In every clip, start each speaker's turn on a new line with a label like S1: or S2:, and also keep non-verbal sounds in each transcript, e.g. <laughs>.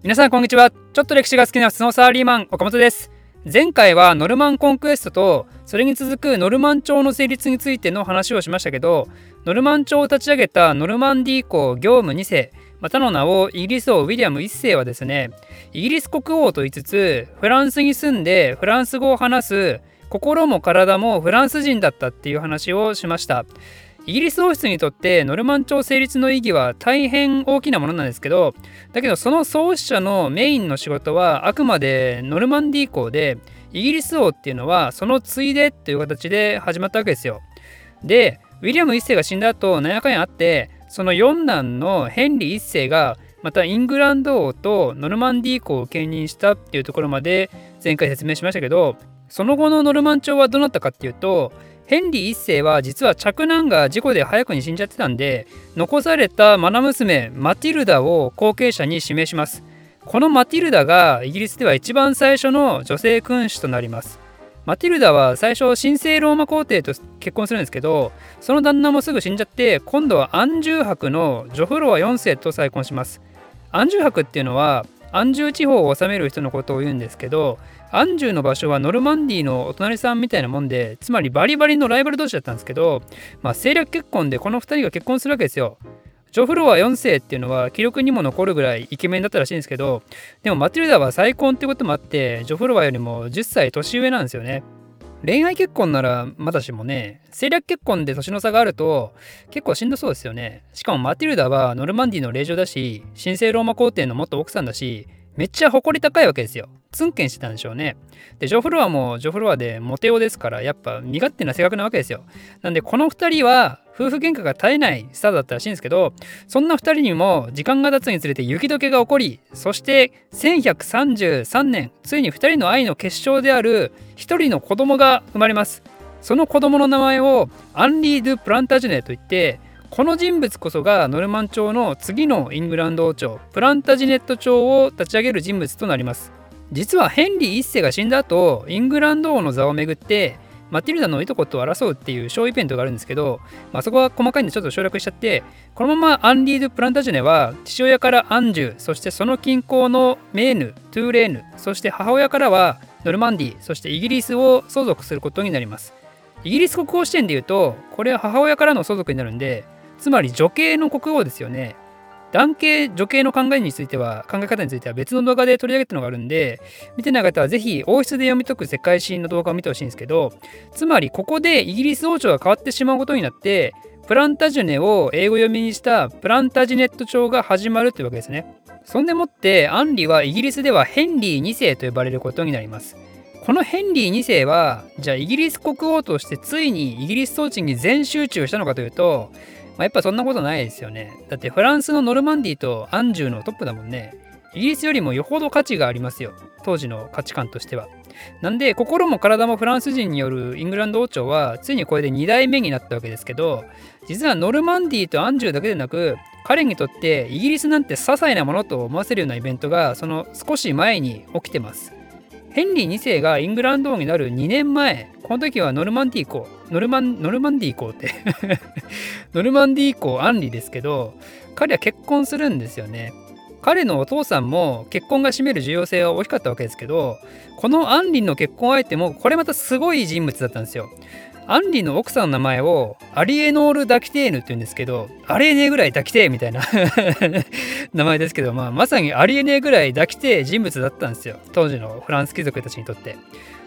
S1: 皆さんこんにちは。ちょっと歴史が好きな普通のサーリーマン岡本です。前回はノルマンコンクエストとそれに続くノルマン朝の成立についての話をしましたけどノルマン朝を立ち上げたノルマンディー公業務2世またの名をイギリス王ウィリアム1世はですねイギリス国王と言いつつフランスに住んでフランス語を話す心も体もフランス人だったっていう話をしました。イギリス王室にとってノルマン朝成立の意義は大変大きなものなんですけどだけどその創始者のメインの仕事はあくまでノルマンディー公でイギリス王っていうのはそのついでという形で始まったわけですよ。でウィリアム1世が死んだ後何やかんやあってその四男のヘンリー1世がまたイングランド王とノルマンディー公を兼任したっていうところまで前回説明しましたけどその後のノルマン朝はどうなったかっていうとヘンリー1世は実は嫡男が事故で早くに死んじゃってたんで残された愛娘マティルダを後継者に指名します。このマティルダがイギリスでは一番最初の女性君主となります。マティルダは最初神聖ローマ皇帝と結婚するんですけどその旦那もすぐ死んじゃって今度は安住伯のジョフロワ4世と再婚します。安住伯っていうのは安住地方を治める人のことを言うんですけど安住の場所はノルマンディーのお隣さんみたいなもんでつまりバリバリのライバル同士だったんですけど、まあ、政略結婚でこの2人が結婚するわけですよ。ジョフロワ4世っていうのは記録にも残るぐらいイケメンだったらしいんですけどでもマティルダは再婚ってこともあってジョフロワよりも10歳年上なんですよね。恋愛結婚ならまだしもね政略結婚で年の差があると結構しんどそうですよねしかもマティルダはノルマンディの令嬢だし神聖ローマ皇帝の元奥さんだしめっちゃ誇り高いわけですよ。ツンケンしてたんでしょうね。で、ジョフロアもジョフロアでモテ男ですから、やっぱ身勝手な性格なわけですよ。なんで、この2人は夫婦喧嘩が絶えないスタートだったらしいんですけど、そんな2人にも時間が経つにつれて雪解けが起こり、そして1133年、ついに2人の愛の結晶である1人の子供が生まれます。その子供の名前をアンリー・ドゥ・プランタジュネといって、この人物こそがノルマン朝の次のイングランド王朝プランタジネット朝を立ち上げる人物となります実はヘンリー1世が死んだ後イングランド王の座をめぐってマティルダのいとこと争うっていう小イベントがあるんですけど、まあ、そこは細かいんでちょっと省略しちゃってこのままアンリード・プランタジュネは父親からアンジュそしてその近郊のメーヌトゥーレーヌそして母親からはノルマンディそしてイギリスを相続することになりますイギリス国王視点で言うとこれは母親からの相続になるんでつまり女系の国王ですよね。男系、女系の考えについては、考え方については別の動画で取り上げたのがあるんで、見てない方はぜひ王室で読み解く世界史の動画を見てほしいんですけど、つまりここでイギリス王朝が変わってしまうことになって、プランタジュネを英語読みにしたプランタジネット朝が始まるというわけですね。そんでもってアンリはイギリスではヘンリー2世と呼ばれることになります。このヘンリー2世はじゃあイギリス国王としてついにイギリス統治に全集中したのかというとまあ、やっぱそんなことないですよね。だってフランスのノルマンディとアンジュのトップだもんね。イギリスよりもよほど価値がありますよ。当時の価値観としては。なんで心も体もフランス人によるイングランド王朝はついにこれで2代目になったわけですけど実はノルマンディとアンジュだけでなく彼にとってイギリスなんて些細なものと思わせるようなイベントがその少し前に起きてます。ヘンリー2世がイングランド王になる2年前、この時はノルマンディー公、ノルマン、ノルマンディー公って <laughs> ノルマンディー公アンリですけど、彼は結婚するんですよね。彼のお父さんも結婚が占める重要性は大きかったわけですけど、このアンリの結婚相手もこれまたすごい人物だったんですよ。アンリの奥さんの名前をアリエノール・ダキテーヌって言うんですけど、ありえねえぐらいダキテーみたいな <laughs> 名前ですけど、まあ、まさにありえねえぐらいダキテー人物だったんですよ。当時のフランス貴族たちにとって。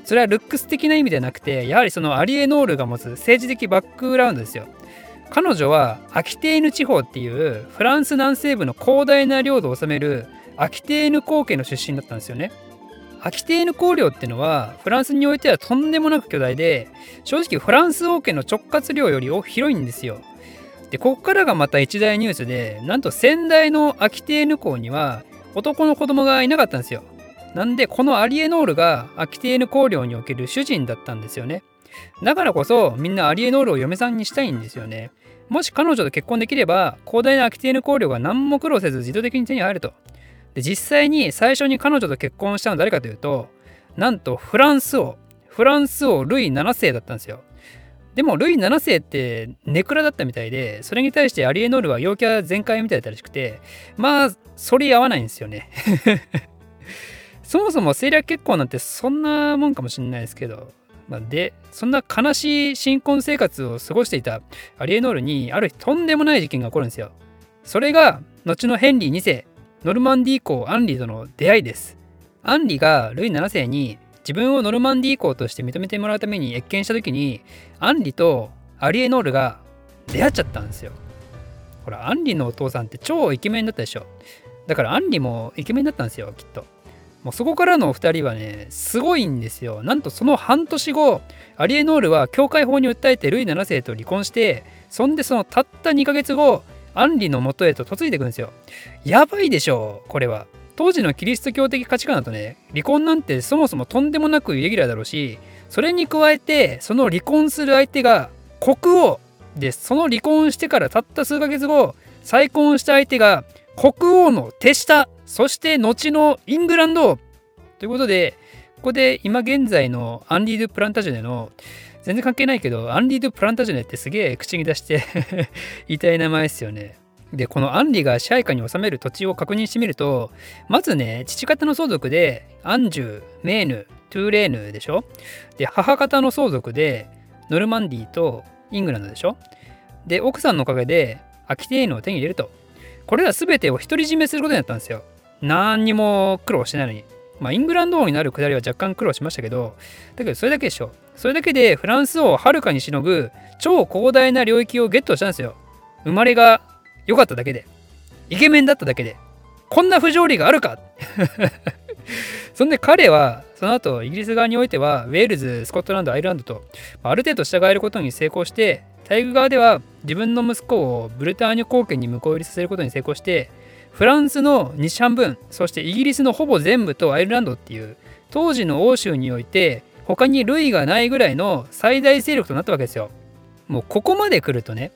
S1: それはルックス的な意味ではなくて、やはりそのアリエノールが持つ政治的バックグラウンドですよ。彼女はアキテーヌ地方っていうフランス南西部の広大な領土を治めるアキテーヌ皇家の出身だったんですよね。アキテーヌ公領っていうのはフランスにおいてはとんでもなく巨大で正直フランス王家の直轄領より広いんですよ。でここからがまた一大ニュースでなんと先代のアキテーヌ公には男の子供がいなかったんですよ。なんでこのアリエノールがアキテーヌ公領における主人だったんですよね。だからこそみんなアリエノールを嫁さんにしたいんですよね。もし彼女と結婚できれば広大なアキテーヌ公領が何も苦労せず自動的に手に入ると。で実際に最初に彼女と結婚したのは誰かというとなんとフランス王フランス王ルイ7世だったんですよでもルイ7世ってネクラだったみたいでそれに対してアリエノールは陽キャ全開みたいだったらしくてまあ反り合わないんですよねそもそも政略結婚なんてそんなもんかもしれないですけど、まあ、でそんな悲しい新婚生活を過ごしていたアリエノールにある日とんでもない事件が起こるんですよ。それが後のヘンリー2世ノルマンディー公アンリとの出会いです。アンリがルイ7世に自分をノルマンディー公として認めてもらうために謁見した時にアンリとアリエノールが出会っちゃったんですよ。ほらアンリのお父さんって超イケメンだったでしょ。だからアンリもイケメンだったんですよきっと。もうそこからの2人はねすごいんですよ。なんとその半年後アリエノールは教会法に訴えてルイ7世と離婚してそんでそのたった2ヶ月後アンリの元へと嫁いでいくんですよ。やばいでしょうこれは。当時のキリスト教的価値観だとね離婚なんてそもそもとんでもなくイレギュラーだろうしそれに加えてその離婚する相手が国王です。その離婚してからたった数ヶ月後再婚した相手が国王の手下そして後のイングランドということでここで今現在のアンディ・ドゥ・プランタジュネの全然関係ないけどアンディ・ドゥ・プランタジュネってすげえ口に出して <laughs> 言いたい名前ですよね。で、このアンリが支配下に治める土地を確認してみると、まずね、父方の相続で、アンジュ、メーヌ、トゥーレーヌでしょ？で、母方の相続で、ノルマンディとイングランドでしょ？で、奥さんのおかげで、アキテーヌを手に入れると。これら全てを独り占めすることになったんですよ。何にも苦労してないのに。まあ、イングランド王になるくだりは若干苦労しましたけど、だけどそれだけでしょ。それだけでフランス王をはるかにしのぐ超広大な領域をゲットしたんですよ。生まれが良かっただけで、イケメンだっただけで、こんな不条理があるか <laughs> そんで彼は、その後、イギリス側においては、ウェールズ、スコットランド、アイルランドと、ある程度従えることに成功して、大陸側では自分の息子をブルターニュ貢献に向こう入りさせることに成功して、フランスの西半分、そしてイギリスのほぼ全部とアイルランドっていう、当時の欧州において、他に類がないぐらいの最大勢力となったわけですよ。もうここまで来るとね、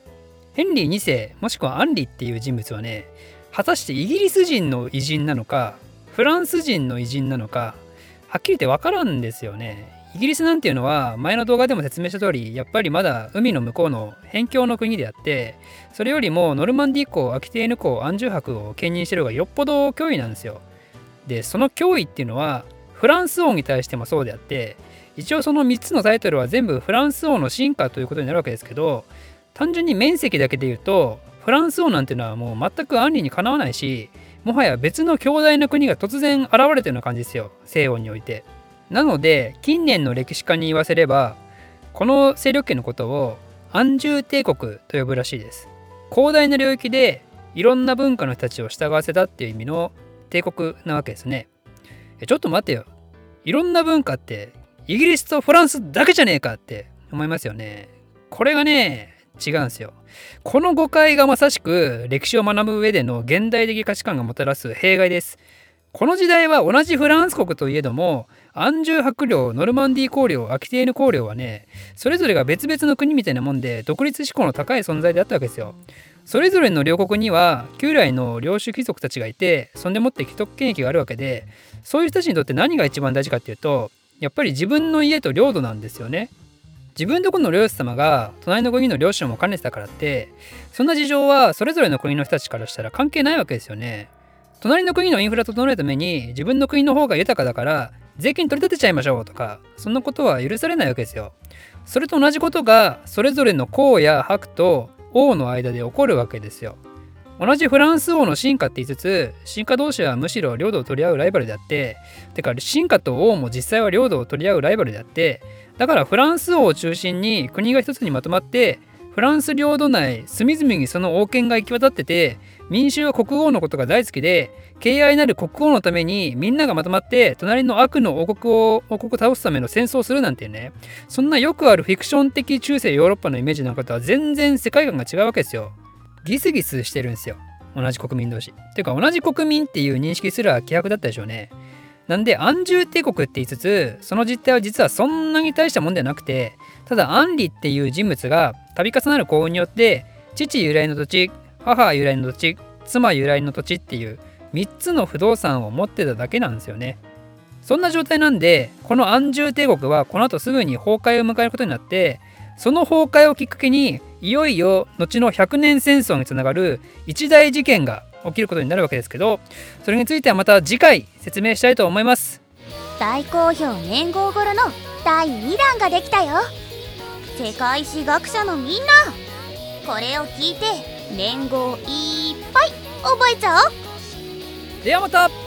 S1: ヘンリー2世もしくはアンリっていう人物はね果たしてイギリス人の偉人なのかフランス人の偉人なのかはっきり言って分からんですよね。イギリスなんていうのは前の動画でも説明した通りやっぱりまだ海の向こうの辺境の国であってそれよりもノルマンディー港アキテーヌ港アンジュ博を兼任してる方がよっぽど脅威なんですよ。でその脅威っていうのはフランス王に対してもそうであって一応その3つのタイトルは全部フランス王の進化ということになるわけですけど単純に面積だけで言うとフランス王なんていうのはもう全くアンリにかなわないしもはや別の強大な国が突然現れてるような感じですよ西洋において。なので近年の歴史家に言わせればこの勢力圏のことを安住帝国と呼ぶらしいです。広大な領域でいろんな文化の人たちを従わせたっていう意味の帝国なわけですね。ちょっと待てよ。いろんな文化ってイギリスとフランスだけじゃねえかって思いますよね。これがね、違うんですよ。この誤解がまさしく歴史を学ぶ上での現代的価値観がもたらす弊害です。この時代は同じフランス国といえども、アンジュ伯領、ノルマンディー公領、アキテーヌ公領はね、それぞれが別々の国みたいなもんで、独立志向の高い存在であったわけですよ。それぞれの両国には旧来の領主貴族たちがいて、そんでもって既得権益があるわけで、そういう人たちにとって何が一番大事かっていうと、やっぱり自分の家と領土なんですよね。自分とこの領主様が隣の国の領主も兼ねてたからってそんな事情はそれぞれの国の人たちからしたら関係ないわけですよね。隣の国のインフラ整えるために自分の国の方が豊かだから税金取り立てちゃいましょうとかそんなことは許されないわけですよ。それと同じことがそれぞれの公や伯と王の間で起こるわけですよ。同じフランス王の進化って言いつつ進化同士はむしろ領土を取り合うライバルであっててか進化と王も実際は領土を取り合うライバルであってだからフランス王を中心に国が一つにまとまってフランス領土内隅々にその王権が行き渡ってて民衆は国王のことが大好きで敬愛なる国王のためにみんながまとまって隣の悪の王国を王国倒すための戦争をするなんてね。そんなよくあるフィクション的中世ヨーロッパのイメージなんかとは全然世界観が違うわけですよ。ギスギスしてるんですよ。同じ国民同士。ていうか同じ国民っていう認識すら希薄だったでしょうね。なんで安住帝国って言いつつその実態は実はそんなに大したもんではなくてただアンリっていう人物が度重なる幸運によって父由来の土地母由来の土地妻由来の土地っていう3つの不動産を持ってただけなんですよね。そんな状態なんでこの安住帝国はこの後すぐに崩壊を迎えることになってその崩壊をきっかけにいよいよ後の100年戦争につながる一大事件が起きることになるわけですけどそれについてはまた次回説明したいと思います。
S2: 大好評年号頃の第2弾ができたよ。世界史学者のみんなこれを聞いて年号いっぱい覚えちゃおう。
S1: ではまた。